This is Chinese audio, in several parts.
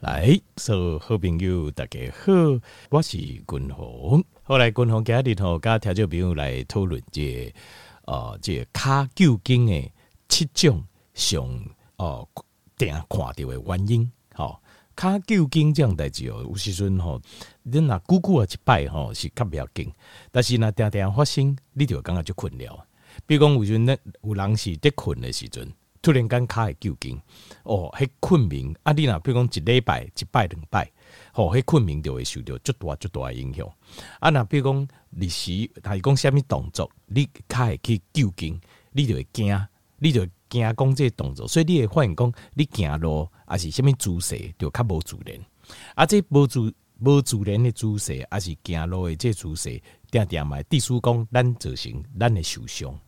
来，所有好朋友大家好，我是君鸿。后来君鸿今日吼，跟听众朋友来讨论这个、呃，这骹臼筋的七种上哦，定、看到的原因。吼，骹臼筋这样代志哦，有时阵吼，你若久久啊一摆吼是较不要紧，但是若定定发生，你就会感觉就困了。比如讲有时阵呢，有人是在困的时阵。突然间卡会揪筋，哦，迄困眠啊，你若比如讲一礼拜、一拜、两拜，吼、哦，迄困眠就会受到足大足大的影响。啊，若比如讲历时，他是讲啥物动作，你卡会去揪筋，你就会惊，你就惊讲这个动作，所以你会发现讲，你行路啊是啥物姿势就较无自然。啊，这无自无自然的姿势，啊是行路的这姿势，定定嘛，地书讲咱造成咱诶受伤，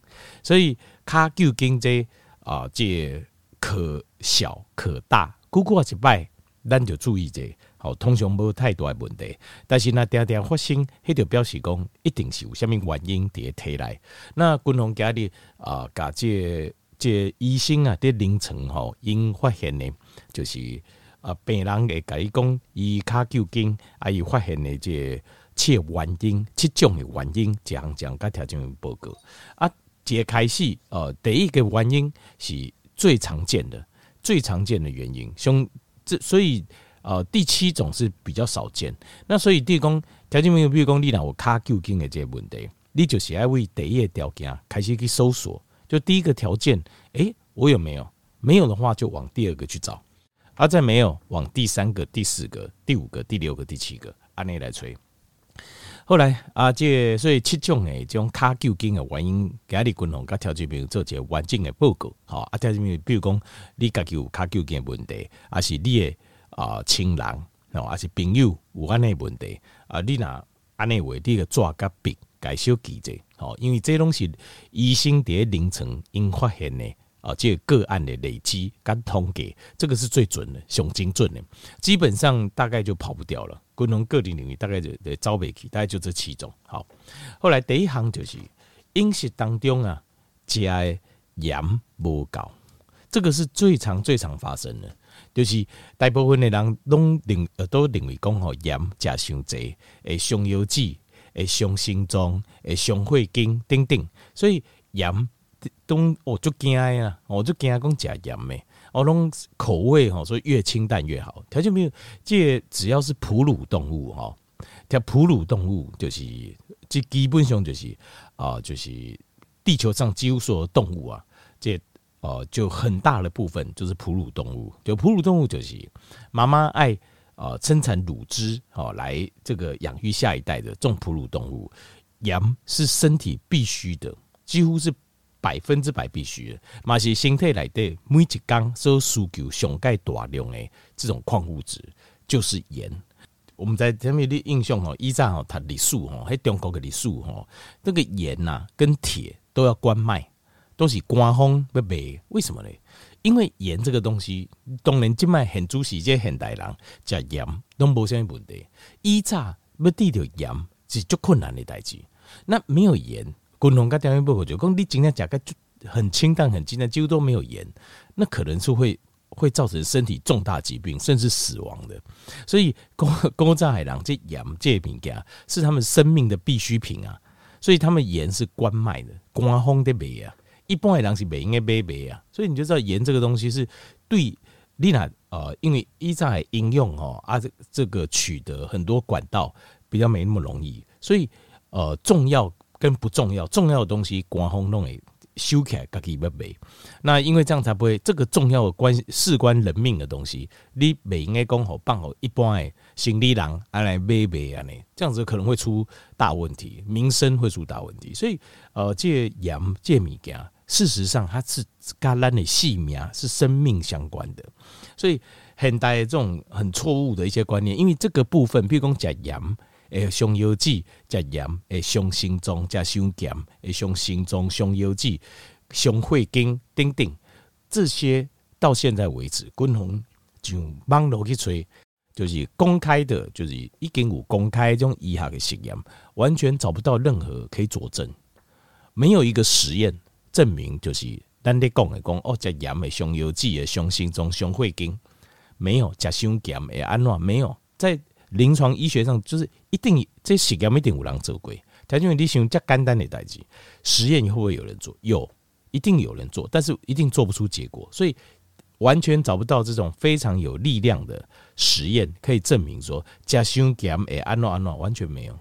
所以卡揪筋这。啊，这可小可大，久久啊一摆，咱就注意者，好，通常无太大的问题。但是那定定发生，迄就表示讲，一定是有啥物原因伫体内。那军方家里啊，甲这这医生啊，伫临床吼，因发现呢，就是啊，病人会甲伊讲，伊骹臼筋啊，伊发现的这七原因，七种的原因，这样这样甲条件报告啊。解开始，呃，第一个原因是最常见的，最常见的原因，胸这所以，呃，第七种是比较少见。那所以第一讲条件没有，比如讲你若有骹臼筋的这个问题，你就是要为第一个条件开始去搜索。就第一个条件，哎、我有没有？没有的话，就往第二个去找。啊，再没有，往第三个、第四个、第五个、第六个、第七个按呢来吹。后来啊，这个、所以七种诶，这种骹臼筋的原因，给阿里军方甲调节兵做一个完整的报告。好，啊，调节兵，比如讲你家己有骹臼筋问题，啊是你的啊亲人，哦，啊是朋友有安尼问题，啊，你若安尼话，你个抓甲笔该小记者，好，因为这拢是医生伫临床因发现的。啊，这个个案的累积跟统计，这个是最准的、上精准的，基本上大概就跑不掉了。不同个人领域大概就得招北起，大概就这七种。好，后来第一行就是饮食当中啊，加盐无够，这个是最常、最常发生的，就是大部分的人拢认都认为讲吼盐加伤济，会伤腰子，会伤心脏，会伤血经等等，所以盐。都我就惊呀，我就惊讲食盐诶，哦拢口味吼，所以越清淡越好。条件没有，这只要是哺乳动物哈，条哺乳动物就是这基本上就是啊，就是地球上几乎所有动物啊，这哦就很大的部分就是哺乳动物。就哺乳动物就是妈妈爱啊生产乳汁哦来这个养育下一代的这种哺乳动物，盐是身体必须的，几乎是。百分之百必须的，嘛是身体内底每一工所需求上盖大量的这种矿物质就是盐。我们在前面的印象哦，以前哦读历史哦，喺中国的历史哦，那个盐呐跟铁都要关卖，都是官方要卖。为什么呢？因为盐这个东西，当然即卖现主时这现代人食盐都无啥问题。以前要得到盐是足困难的代志，那没有盐。共同跟调研报告就讲，你今天讲个很清淡、很清淡，几乎都没有盐，那可能是会会造成身体重大疾病，甚至死亡的。所以，古古早的人这盐这物件是他们生命的必需品啊。所以，他们盐是官卖的，官方的卖啊。一般的人是不应该买卖啊。所以，你就知道盐这个东西是对你那呃，因为一在应用哦啊，这这个取得很多管道比较没那么容易，所以呃，重要。跟不重要，重要的东西官方弄诶收起来，自己要卖。那因为这样才不会，这个重要的关事关人命的东西，你不应该讲好办好一般诶行李人来买卖安尼，这样子可能会出大问题，民生会出大问题。所以，呃，这盐这物件，事实上它是跟咱的性命是生命相关的。所以，现代这种很错误的一些观念，因为这个部分，譬如讲讲盐。诶，伤腰子，食盐，诶，伤心脏，食伤咸，诶，伤心脏，伤腰子，伤血经，等等，这些到现在为止，军红就网络。去吹，就是公开的，就是已经有公开这种医学的实验，完全找不到任何可以佐证，没有一个实验证明，就是咱咧讲的讲哦，食盐诶，伤腰子诶，伤心脏，伤血经，没有假胸减诶安诺没有，在临床医学上就是一定这实验一定有人做过。条件你想加简单的代志，实验会不会有人做？有，一定有人做，但是一定做不出结果，所以完全找不到这种非常有力量的实验可以证明说加胸减诶安诺安诺完全没有，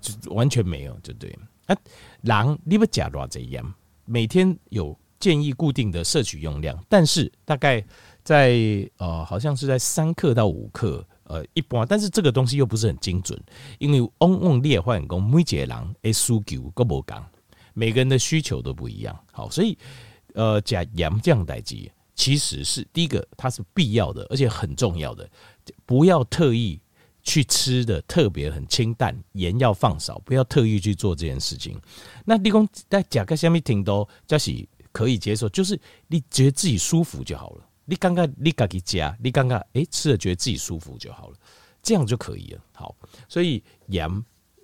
就完全没有，就对。啊，人你不假多这样，每天有建议固定的摄取用量，但是大概在呃，好像是在三克到五克，呃，一般，但是这个东西又不是很精准，因为嗡嗡裂换工每节人诶需求各不同，每个人的需求都不一样，好，所以呃，加盐这样代志其实是第一个，它是必要的，而且很重要的，不要特意。去吃的特别很清淡，盐要放少，不要特意去做这件事情。那立功在甲个下面听都就是可以接受，就是你觉得自己舒服就好了。你刚刚你自己加，你刚刚诶吃了觉得自己舒服就好了，这样就可以了。好，所以盐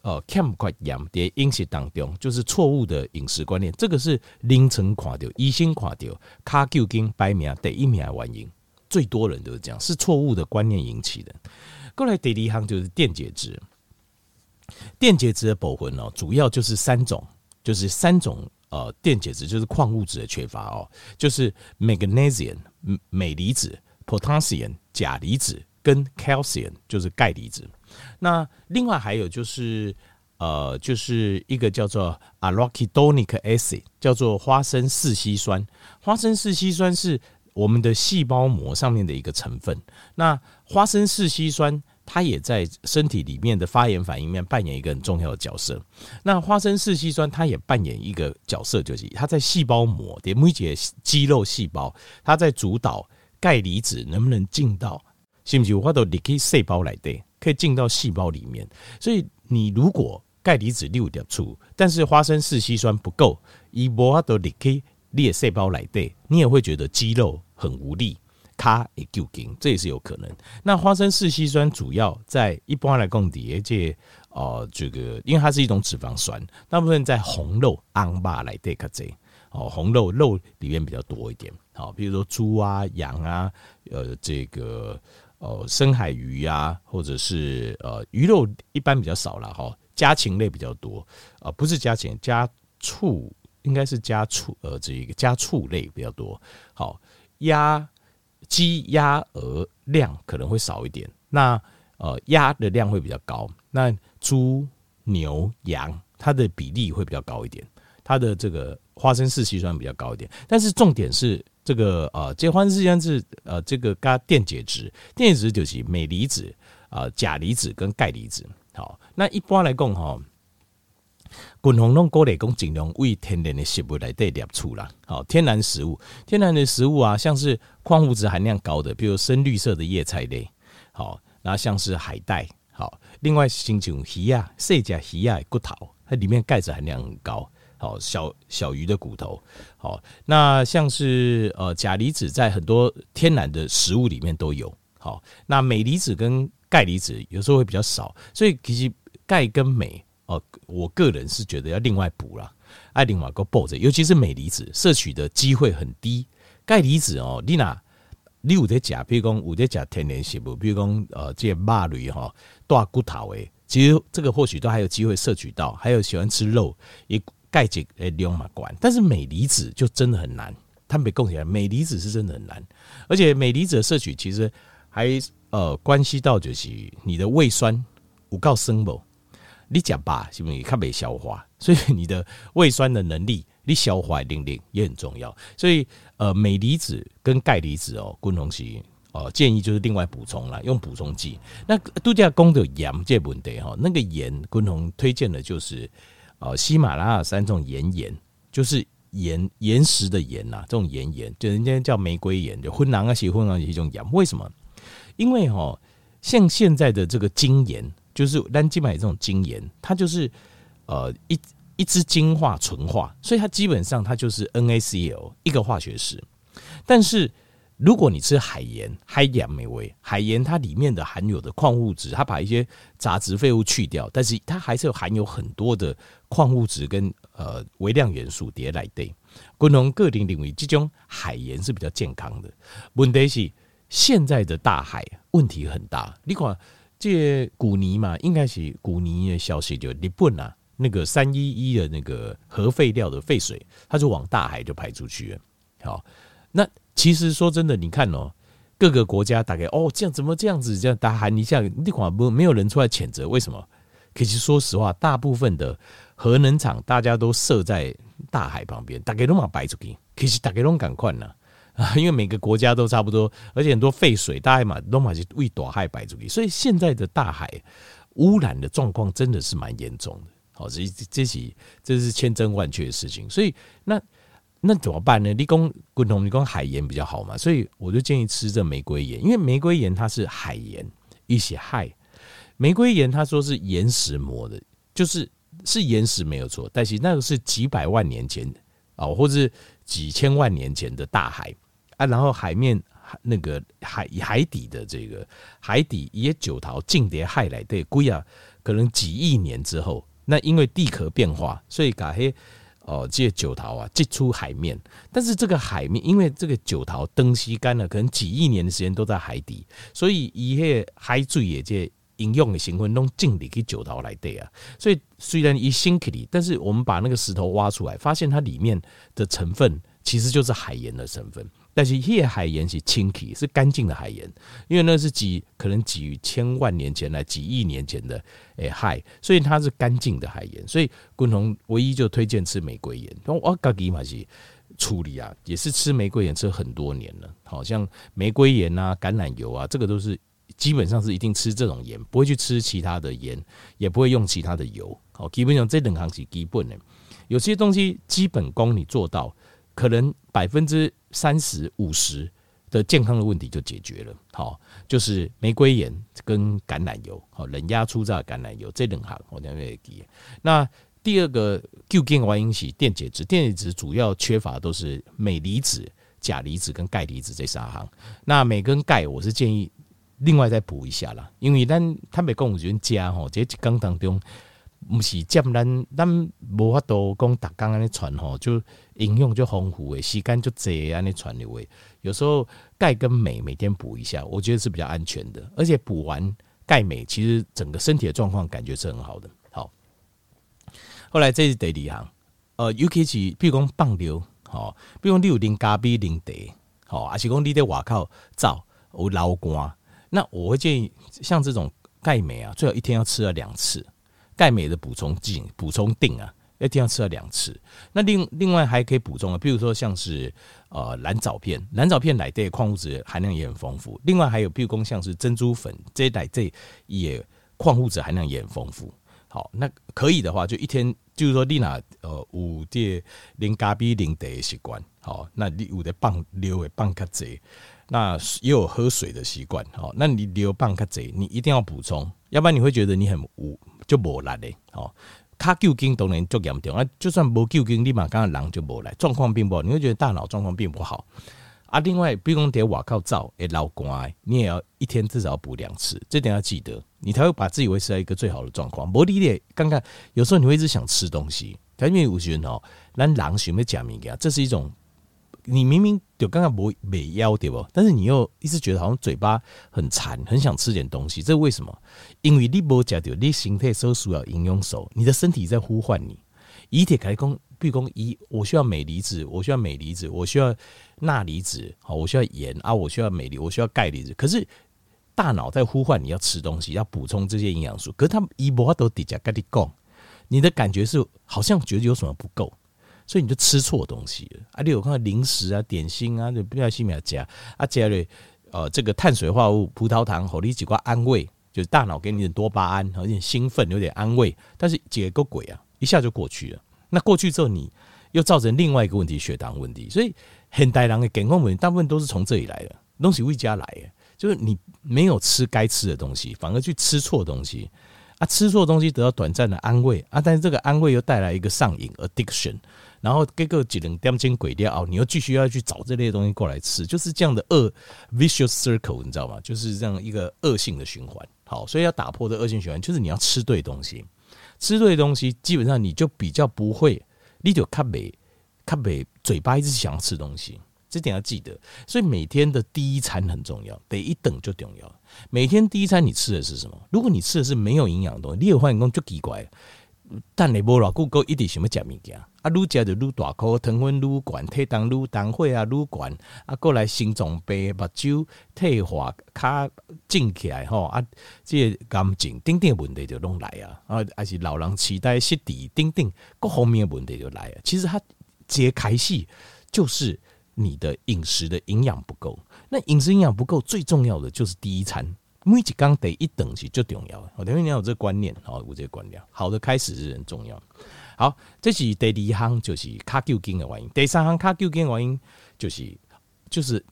呃，cam 块盐在饮食当中就是错误的饮食观念，这个是凌晨垮掉，医生垮掉，卡究竟排名第一名的原因，最多人都是这样，是错误的观念引起的。过来第二项就是电解质，电解质的保魂哦，主要就是三种，就是三种呃电解质，就是矿物质的缺乏哦，就是 magnesium 镁离子、potassium 钾离子跟 calcium 就是钙离子。那另外还有就是呃，就是一个叫做 arachidonic acid，叫做花生四烯酸。花生四烯酸是我们的细胞膜上面的一个成分，那花生四烯酸它也在身体里面的发炎反应面扮演一个很重要的角色。那花生四烯酸它也扮演一个角色，就是它在细胞膜的每节肌肉细胞，它在主导钙离子能不能进到，是不是？我都你可以细胞来对，可以进到细胞里面。所以你如果钙离子六点出，但是花生四烯酸不够，一波都你可以。裂细胞来对，你也会觉得肌肉很无力，卡也揪紧，这也是有可能。那花生四烯酸主要在一般来讲，底下哦，这个因为它是一种脂肪酸，大部分在红肉、昂巴来对卡这哦，红肉肉里面比较多一点。好，比如说猪啊、羊啊，呃，这个呃深海鱼啊，或者是呃鱼肉一般比较少了哈，家禽类比较多啊，不是家禽，家畜。应该是家畜，呃，这一个家畜类比较多。好，鸭、鸡、鸭、鹅量可能会少一点。那呃，鸭的量会比较高。那猪、牛、羊，它的比例会比较高一点。它的这个花生四烯酸比较高一点。但是重点是这个呃，这花生四烯酸是呃，这个加电解质，电解质就是镁离子啊、钾离子跟钙离子。好，那一般来讲哈。滚红弄锅内公尽量为天然的食物来对摄取啦。好，天然食物，天然的食物啊，像是矿物质含量高的，比如深绿色的叶菜类。好，那像是海带。好，另外像鱼啊，细只鱼啊骨头，它里面钙质含量很高。好，小小鱼的骨头。好，那像是呃钾离子在很多天然的食物里面都有。好，那镁离子跟钙离子有时候会比较少，所以其实钙跟镁。哦，我个人是觉得要另外补啦，爱另外个补着，尤其是镁离子摄取的机会很低。钙离子哦，你那你有在吃，比如讲有在吃天然食物，比如讲呃这些肉类哈，大骨头诶，其实这个或许都还有机会摄取到。还有喜欢吃肉，也钙质诶量嘛管，但是镁离子就真的很难。它没供起来，镁离子是真的很难，而且镁离子的摄取其实还呃关系到就是你的胃酸有够升不？你讲吧，是不是它没消化？所以你的胃酸的能力，你消化能力也很重要。所以呃，镁离子跟钙离子哦，共同是哦，建议就是另外补充啦，用补充剂。那度假宫的盐这问题哈，那个盐共同推荐的就是呃喜马拉雅山这种岩盐，就是岩岩石的盐呐，这种岩盐，就人家叫玫瑰盐，就昏囊啊，写昏囊一种盐。为什么？因为哈，像现在的这个精盐。就是单基买这种精盐，它就是呃一一支精化纯化，所以它基本上它就是 NaCl 一个化学式。但是如果你吃海盐，海盐美味，海盐它里面的含有的矿物质，它把一些杂质废物去掉，但是它还是有含有很多的矿物质跟呃微量元素叠来对。不同个体认为这种海盐是比较健康的。问题是现在的大海问题很大。你看，这古尼嘛，应该是古尼的消息，就日本啊，那个三一一的那个核废料的废水，它就往大海就排出去了。好，那其实说真的，你看哦，各个国家大概哦，这样怎么这样子这样大喊一下，你看不没有人出来谴责，为什么？可是说实话，大部分的核能厂大家都设在大海旁边，大概都嘛摆出去，其实大概都赶快呢啊，因为每个国家都差不多，而且很多废水大海嘛都嘛是为大海摆出去，所以现在的大海污染的状况真的是蛮严重的。好，这这是这是千真万确的事情，所以那那怎么办呢？你讲滚筒，你讲海盐比较好嘛，所以我就建议吃这玫瑰盐，因为玫瑰盐它是海盐，一些害。玫瑰盐，他说是岩石磨的，就是是岩石没有错，但是那个是几百万年前啊，或者是几千万年前的大海啊，然后海面那个海海底的这个海底也九桃进蝶海来对龟啊，可能几亿年之后，那因为地壳变化，所以改黑哦，这九桃啊挤出海面，但是这个海面因为这个九桃灯吸干了，可能几亿年的时间都在海底，所以一些海水也这。应用的成分都进里去九桃来对啊，所以虽然一星克里，但是我们把那个石头挖出来，发现它里面的成分其实就是海盐的成分。但是这海盐是清气，是干净的海盐，因为那是几可能几千万年前来几亿年前的诶海，所以它是干净的海盐。所以共同唯一就推荐吃玫瑰盐。我自己嘛是处理啊，也是吃玫瑰盐吃很多年了。好像玫瑰盐啊、橄榄油啊，这个都是。基本上是一定吃这种盐，不会去吃其他的盐，也不会用其他的油。好，基本上这两行是基本的。有些东西基本功你做到，可能百分之三十五十的健康的问题就解决了。好，就是玫瑰盐跟橄榄油，好，冷压初榨橄榄油这两行我两个记。那第二个究竟原因是电解质，电解质主要缺乏都是镁离子、钾离子跟钙离子这三行。那镁跟钙，我是建议。另外再补一下啦，因为咱坦白讲，有时加吼，这一工当中，不是占咱咱无法度讲，逐工安尼传吼，就营养就丰富诶，时间就济安尼传的话，有时候钙跟镁每天补一下，我觉得是比较安全的，而且补完钙镁，其实整个身体的状况感觉是很好的。好，后来这是第二行，呃，尤其是比如讲放尿，吼，比如讲你有啉咖啡、啉茶，吼，还是讲你在外口走有流汗。那我会建议，像这种钙镁啊，最好一天要吃了两次。钙镁的补充剂、补充锭啊，一天要吃了两次。那另另外还可以补充啊，比如说像是呃蓝藻片，蓝藻片来的矿物质含量也很丰富。另外还有，比如说像是珍珠粉，这来这也矿物质含量也很丰富。好，那可以的话，就一天就是说，你那呃五碟零咖啡零的习惯，好，那你有的棒流的放较济。那也有喝水的习惯，好，那你流棒卡贼，你一定要补充，要不然你会觉得你很无就无力嘞，好，卡旧筋当然足严重啊，就算无旧筋，你嘛刚刚狼就无力，状况并不好，你会觉得大脑状况并不好啊。另外，比如讲在外口走会流汗，你也要一天至少补两次，这点要记得，你才会把自己维持在一个最好的状况。无理的，刚刚有时候你会一直想吃东西，但因为有些人哦，咱狼喜欢吃物件，这是一种。你明明就刚刚没没腰对不？但是你又一直觉得好像嘴巴很馋，很想吃点东西，这是为什么？因为你没吃到，你身体所需要营养素，你的身体在呼唤你。以铁开工，比如讲一，我需要镁离子，我需要镁离子，我需要钠离子，好，我需要盐啊，我需要镁离，我需要钙离子。可是大脑在呼唤你要吃。东西，要补充这些营养素，可是他一波都底下跟你讲，你的感觉是好像觉得有什么不够。所以你就吃错东西了啊！你有看到零食啊、点心啊，就不要细米加啊加了呃这个碳水化合物、葡萄糖，和你几块安慰，就是大脑给你点多巴胺，有点兴奋，有点安慰。但是几个鬼啊，一下就过去了。那过去之后，你又造成另外一个问题——血糖问题。所以很大人的健康问题大部分都是从这里来的，东西未加来的，就是你没有吃该吃的东西，反而去吃错东西啊！吃错东西得到短暂的安慰啊，但是这个安慰又带来一个上瘾 （addiction）。然后给个几轮点睛鬼掉哦，你又继续要去找这类东西过来吃，就是这样的恶 vicious circle，你知道吗？就是这样一个恶性的循环。好，所以要打破这恶性循环，就是你要吃对东西，吃对东西，基本上你就比较不会，你就卡没卡没嘴巴一直想要吃东西。这点要记得。所以每天的第一餐很重要，第一顿就重要。每天第一餐你吃的是什么？如果你吃的是没有营养的东西，你有发现就奇怪。但你无偌久够一直想要食物件，啊，愈食就愈大颗，糖分愈悬，体重愈重，血压愈悬，啊，过来心脏病、目睭退化、骹肿起来吼，啊，这个癌症等等问题就拢来啊，啊，还是老人痴呆、失智等等各方面的问题就来啊。其实它揭开始就是你的饮食的营养不够，那饮食营养不够，最重要的就是第一餐。每一工得一等是最重要的，我等于你要有这个观念，好，有这个观念，好的开始是很重要。好，这是第二项，就是卡旧筋的原因。第三项卡旧筋的原因就是就是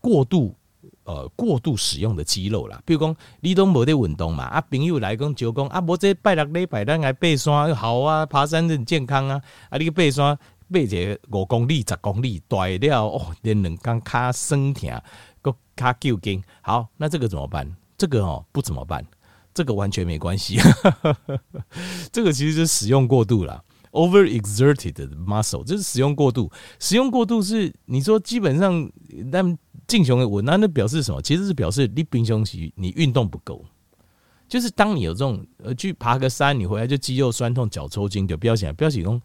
过度呃过度使用的肌肉啦。比如讲，你都没得运动嘛，啊，朋友来讲就讲啊，无这拜六礼拜咱来爬山好啊，爬山很健康啊，啊，你爬山爬一个五公里、十公里，大了哦，连两工卡酸痛，个卡旧筋。好，那这个怎么办？这个哦不怎么办，这个完全没关系，这个其实是使用过度了，over exerted muscle，就是使用过度，使用过度是你说基本上那进雄的我那那表示什么？其实是表示你平常时你运动不够，就是当你有这种呃去爬个山，你回来就肌肉酸痛、脚抽筋，就不要想，不要想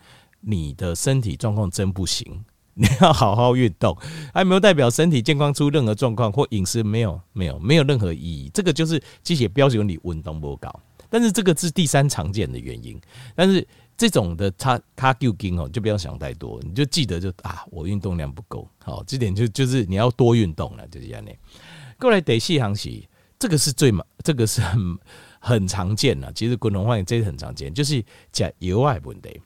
你的身体状况真不行。你要好好运动，还没有代表身体健康出任何状况或饮食没有没有没有任何意义。这个就是机械标准，你运动不高，但是这个是第三常见的原因。但是这种的卡卡旧筋哦，就不要想太多，你就记得就啊，我运动量不够。好，这点就就是你要多运动了，就是这样。过来得细行洗，这个是最嘛，这个是很很常见的。其实滚龙话这个很常见，就是讲油外问题。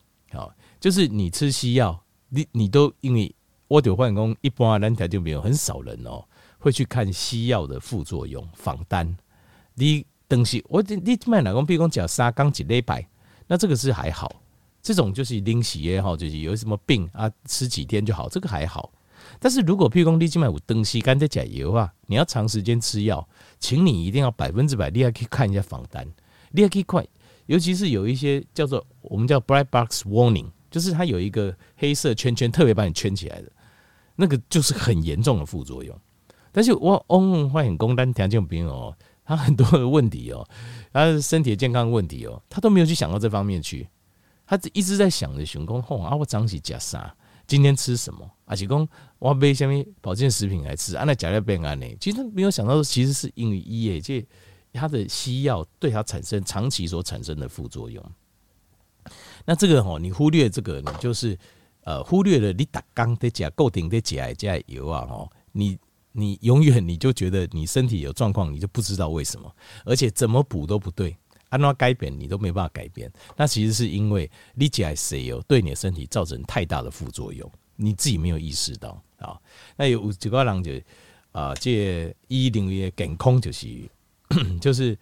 就是你吃西药。你你都因为我就换工，一般人台就没有很少人哦会去看西药的副作用仿单。你东西我你卖哪讲，比如讲讲三刚几礼拜，那这个是还好。这种就是临时也好，就是有什么病啊，吃几天就好，这个还好。但是如果譬如讲你今买有东西干在甲油啊，你要长时间吃药，请你一定要百分之百，你要去看一下仿单，你要去看，尤其是有一些叫做我们叫 black box warning。就是它有一个黑色圈圈，特别把你圈起来的，那个就是很严重的副作用。但是我翁欢迎工单条件病哦，他很多的问题哦，他身体健康问题哦，他都没有去想到这方面去，他一直在想着熊工吼啊，我长起假啥？今天吃什么？而且讲我买什么保健食品来吃？啊，那假料变安呢？其实他没有想到，其实是因为医业界他的西药对他产生长期所产生的副作用。那这个吼，你忽略这个，你就是呃忽略了你打刚的加固定的加加油啊吼，你你永远你就觉得你身体有状况，你就不知道为什么，而且怎么补都不对，按照改变你都没办法改变。那其实是因为你加石油对你的身体造成太大的副作用，你自己没有意识到啊。那有几个人就啊，这医领域健康就是 就是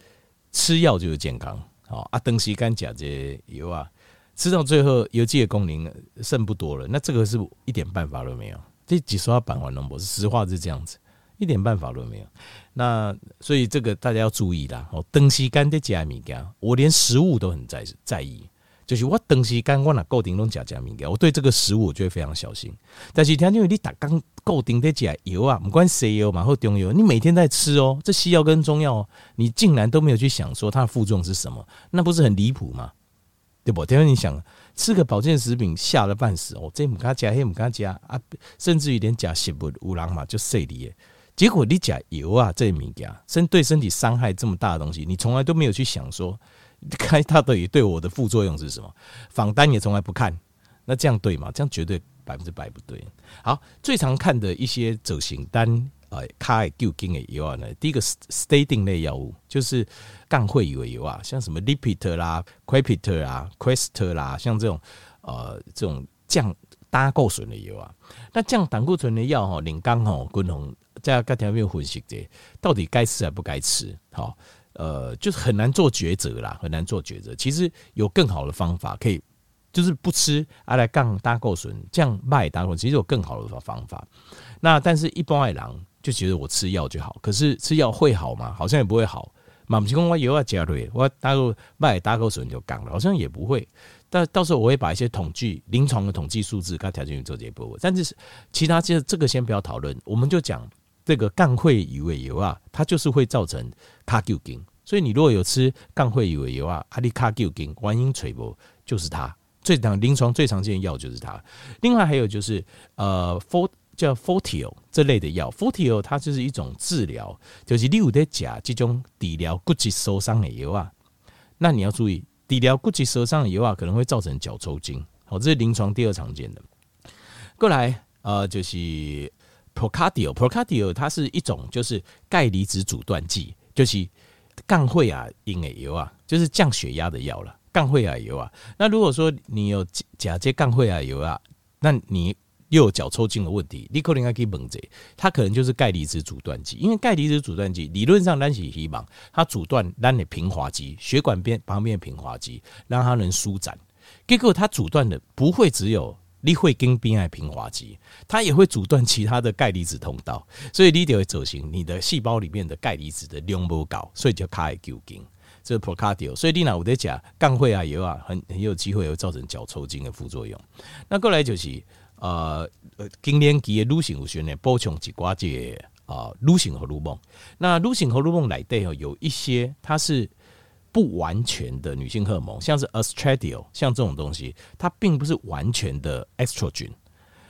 吃药就是健康啊，啊，长时间加这油啊。吃到最后，油剂的功能剩不多了，那这个是一点办法都没有。这几十万板环龙博士，实话是这样子，一点办法都没有。那所以这个大家要注意啦。哦，东西干的加米加，我连食物都很在在意，就是我东西干我哪够顶拢加加米加，我对这个食物我就会非常小心。但是听因为你打刚够顶的加油啊，不管西药嘛或中药，你每天在吃哦，这西药跟中药，你竟然都没有去想说它的副作用是什么，那不是很离谱吗？对不？因为你想吃个保健食品吓得半死哦，这不加加，那不加啊，甚至于连加食物有人嘛就碎离。结果你加油啊，这物件身对身体伤害这么大的东西，你从来都没有去想说，看它到底对我的副作用是什么？仿单也从来不看，那这样对吗？这样绝对百分之百不对。好，最常看的一些走形单。呃，卡会旧筋的药啊呢，第一个 stating 类药物就是降会油的油啊，像什么 Lipitor 啦、Quiptor 啦、Crestor 啦，像这种呃这种降胆固醇的油啊。那降胆固醇的药哈，领刚吼，共同在各条面分析这到底该吃还不该吃？好，呃，就是很难做抉择啦，很难做抉择。其实有更好的方法，可以就是不吃啊来降胆固醇，降脉胆固醇，其实有更好的方法。那但是一般外人。就觉得我吃药就好，可是吃药会好吗？好像也不会好。嘛不是讲我药啊加瑞，我打个麦打口水就降了，好像也不会。但到时候我会把一些统计临床的统计数字，给它调进去做这一步。但是其他其实这个先不要讨论，我们就讲这个降血鱼尾油啊，它就是会造成卡旧筋。所以你如果有吃降血鱼尾油啊，阿里卡旧筋，原因垂波就是它。最常临床最常见的药就是它。另外还有就是呃，for 叫 fortio 这类的药，fortio 它就是一种治疗，就是你有在甲这种治疗骨质受伤的药啊，那你要注意。治疗骨质受伤的油啊，可能会造成脚抽筋。好，这是临床第二常见的。过来，呃，就是 Procardio，Procardio 它是一种就是钙离子阻断剂，就是降血压用的油啊，就是降血压的药了。降血压油啊，那如果说你有假借降血压油啊，那你。又有脚抽筋的问题，你可能可以问这，它可能就是钙离子阻断剂，因为钙离子阻断剂理论上咱是希望它阻断咱的平滑肌，血管边旁边的平滑肌，让它能舒展。结果它阻断的不会只有你会跟边爱平滑肌，它也会阻断其他的钙离子通道，所以你就会走形，你的细胞里面的钙离子的量不高，所以就卡会抽筋。这是 Procardio，所以你那我在讲降血压油啊，很很有机会会造成脚抽筋的副作用。那过来就是。呃，经年期的女性有需要呢，补充几寡这啊，女性荷尔蒙。那女性荷尔蒙来对哦，有一些它是不完全的女性荷尔蒙，像是 Estradiol，像这种东西，它并不是完全的 Estrogen。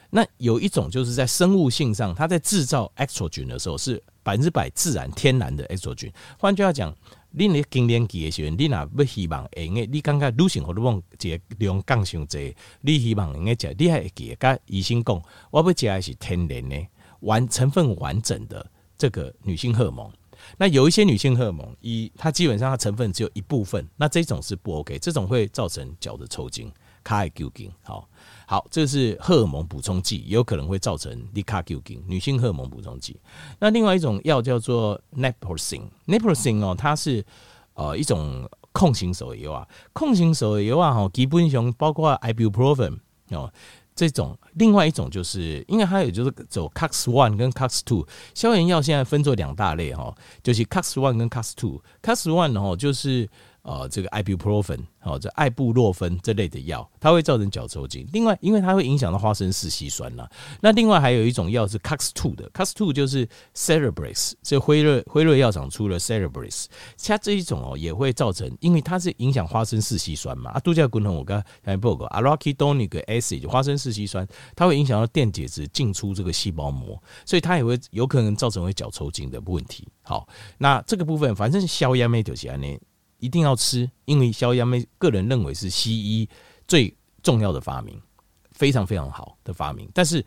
那有一种就是在生物性上，它在制造 Estrogen 的时候是百分之百自然天然的 Estrogen。换句话讲。你咧经年期的时候，你若要希望会用，你感觉女性荷尔蒙这个量降伤济，你希望用个食，你还会记得甲医生讲，我要食的是天然的完成分完整的这个女性荷尔蒙。那有一些女性荷尔蒙，一它基本上它成分只有一部分，那这种是不 OK，这种会造成脚的抽筋，卡会抽筋，好。好，这是荷尔蒙补充剂，有可能会造成 d i c a r g i n。女性荷尔蒙补充剂，那另外一种药叫做 Naproxen，Naproxen 哦，它是呃一种控型手油啊，控型手油啊，哈，基本上包括 Ibuprofen 哦这种。另外一种就是，因为它有就是走 COX one 跟 COX two 消炎药，现在分作两大类哈，就是 COX one 跟 COX two。COX one 哦，就是。呃，这个 ibuprofen，哦，这艾布洛芬这类的药，它会造成脚抽筋。另外，因为它会影响到花生四烯酸啦。那另外还有一种药是 COX two 的，COX two 就是 Celebrex，这辉瑞辉瑞药厂出了 Celebrex，它这一种哦也会造成，因为它是影响花生四烯酸嘛。啊，度假滚筒我刚才报过，Arachidonic acid 花生四烯酸，它会影响到电解质进出这个细胞膜，所以它也会有可能造成会脚抽筋的问题。好，那这个部分反正消炎没丢起来呢。一定要吃，因为消炎梅个人认为是西医最重要的发明，非常非常好的发明。但是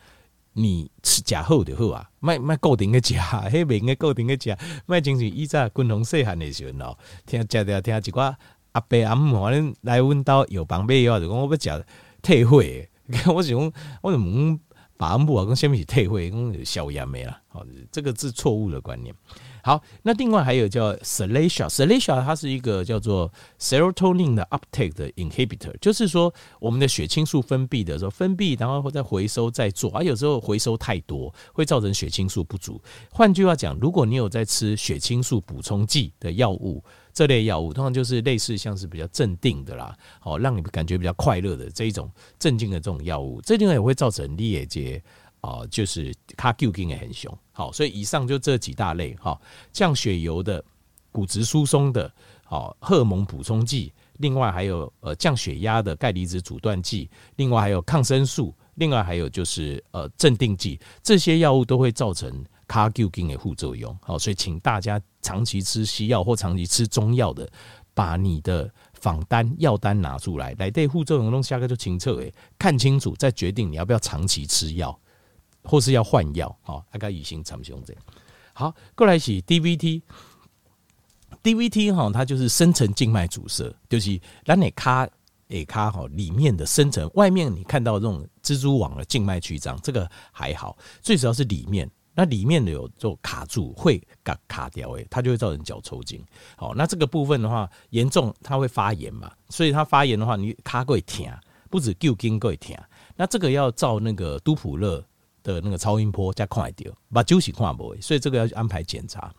你吃假后的后啊，卖卖固定的假，黑饼的固定的假，卖进去以前共同细汉的时候，听食听听一挂阿伯阿姆反正来问到有帮买药，就讲我要食退火，我想我怎么把阿姆啊讲下面是退火，讲消炎梅啦，好，这个是错误的观念。好，那另外还有叫 Selasia，Selasia 它是一个叫做 serotonin 的 uptake 的 inhibitor，就是说我们的血清素分泌的时候分泌，然后再回收再做，而有时候回收太多会造成血清素不足。换句话讲，如果你有在吃血清素补充剂的药物，这类药物通常就是类似像是比较镇定的啦，好让你感觉比较快乐的这一种镇静的这种药物，这另外也会造成裂结。哦，就是卡旧筋也很凶，好，所以以上就这几大类哈，降血油的、骨质疏松的、好荷尔蒙补充剂，另外还有呃降血压的钙离子阻断剂，另外还有抗生素，另外还有就是呃镇定剂，这些药物都会造成卡旧筋的副作用，好，所以请大家长期吃西药或长期吃中药的，把你的仿单药单拿出来，来对副作用弄下个就清楚诶，看清楚再决定你要不要长期吃药。或是要换药，好，大概以心长胸这样。好，过来是 DVT，DVT 哈，它就是深层静脉阻塞，就是让你卡诶卡哈里面的深层，外面你看到这种蜘蛛网的静脉曲张，这个还好，最主要是里面，那里面的有就卡住，会卡卡掉诶，它就会造成脚抽筋。好，那这个部分的话，严重它会发炎嘛，所以它发炎的话，你卡会疼，不止旧筋会疼，那这个要照那个都普勒的那个超音波加快点，把揪起看不，所以这个要去安排检查。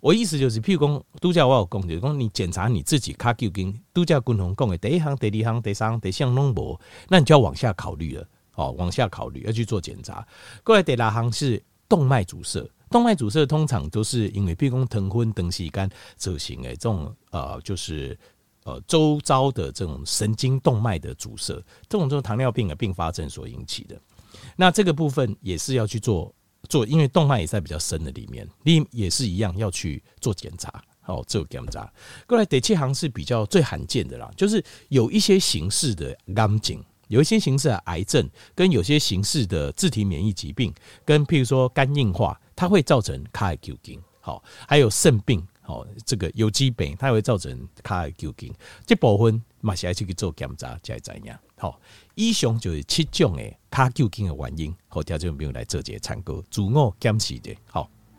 我意思就是，譬如讲，度假我有讲，就是讲你检查你自己卡究竟度假共同讲的第一行、第二行、第三行、第四项拢无，那你就要往下考虑了。哦，往下考虑要去做检查。过来第二行是动脉阻塞，动脉阻塞通常都是因为譬如讲疼昏、等时间造成的这种呃，就是呃周遭的这种神经动脉的阻塞，这种就是糖尿病的并发症所引起的。那这个部分也是要去做。做，因为动脉也在比较深的里面，你也是一样要去做检查，好做检查。过来第七行是比较最罕见的啦，就是有一些形式的癌症，有一些形式的癌症，跟有些形式的自体免疫疾病，跟譬如说肝硬化，它会造成卡尔丘金，好，还有肾病，好，这个有机病，它会造成卡尔丘金，这部分马上要去做检查才会知样，好。以上就是七种诶卡究竟的原因，好，听众朋友来做一个参考，自我检视的，好。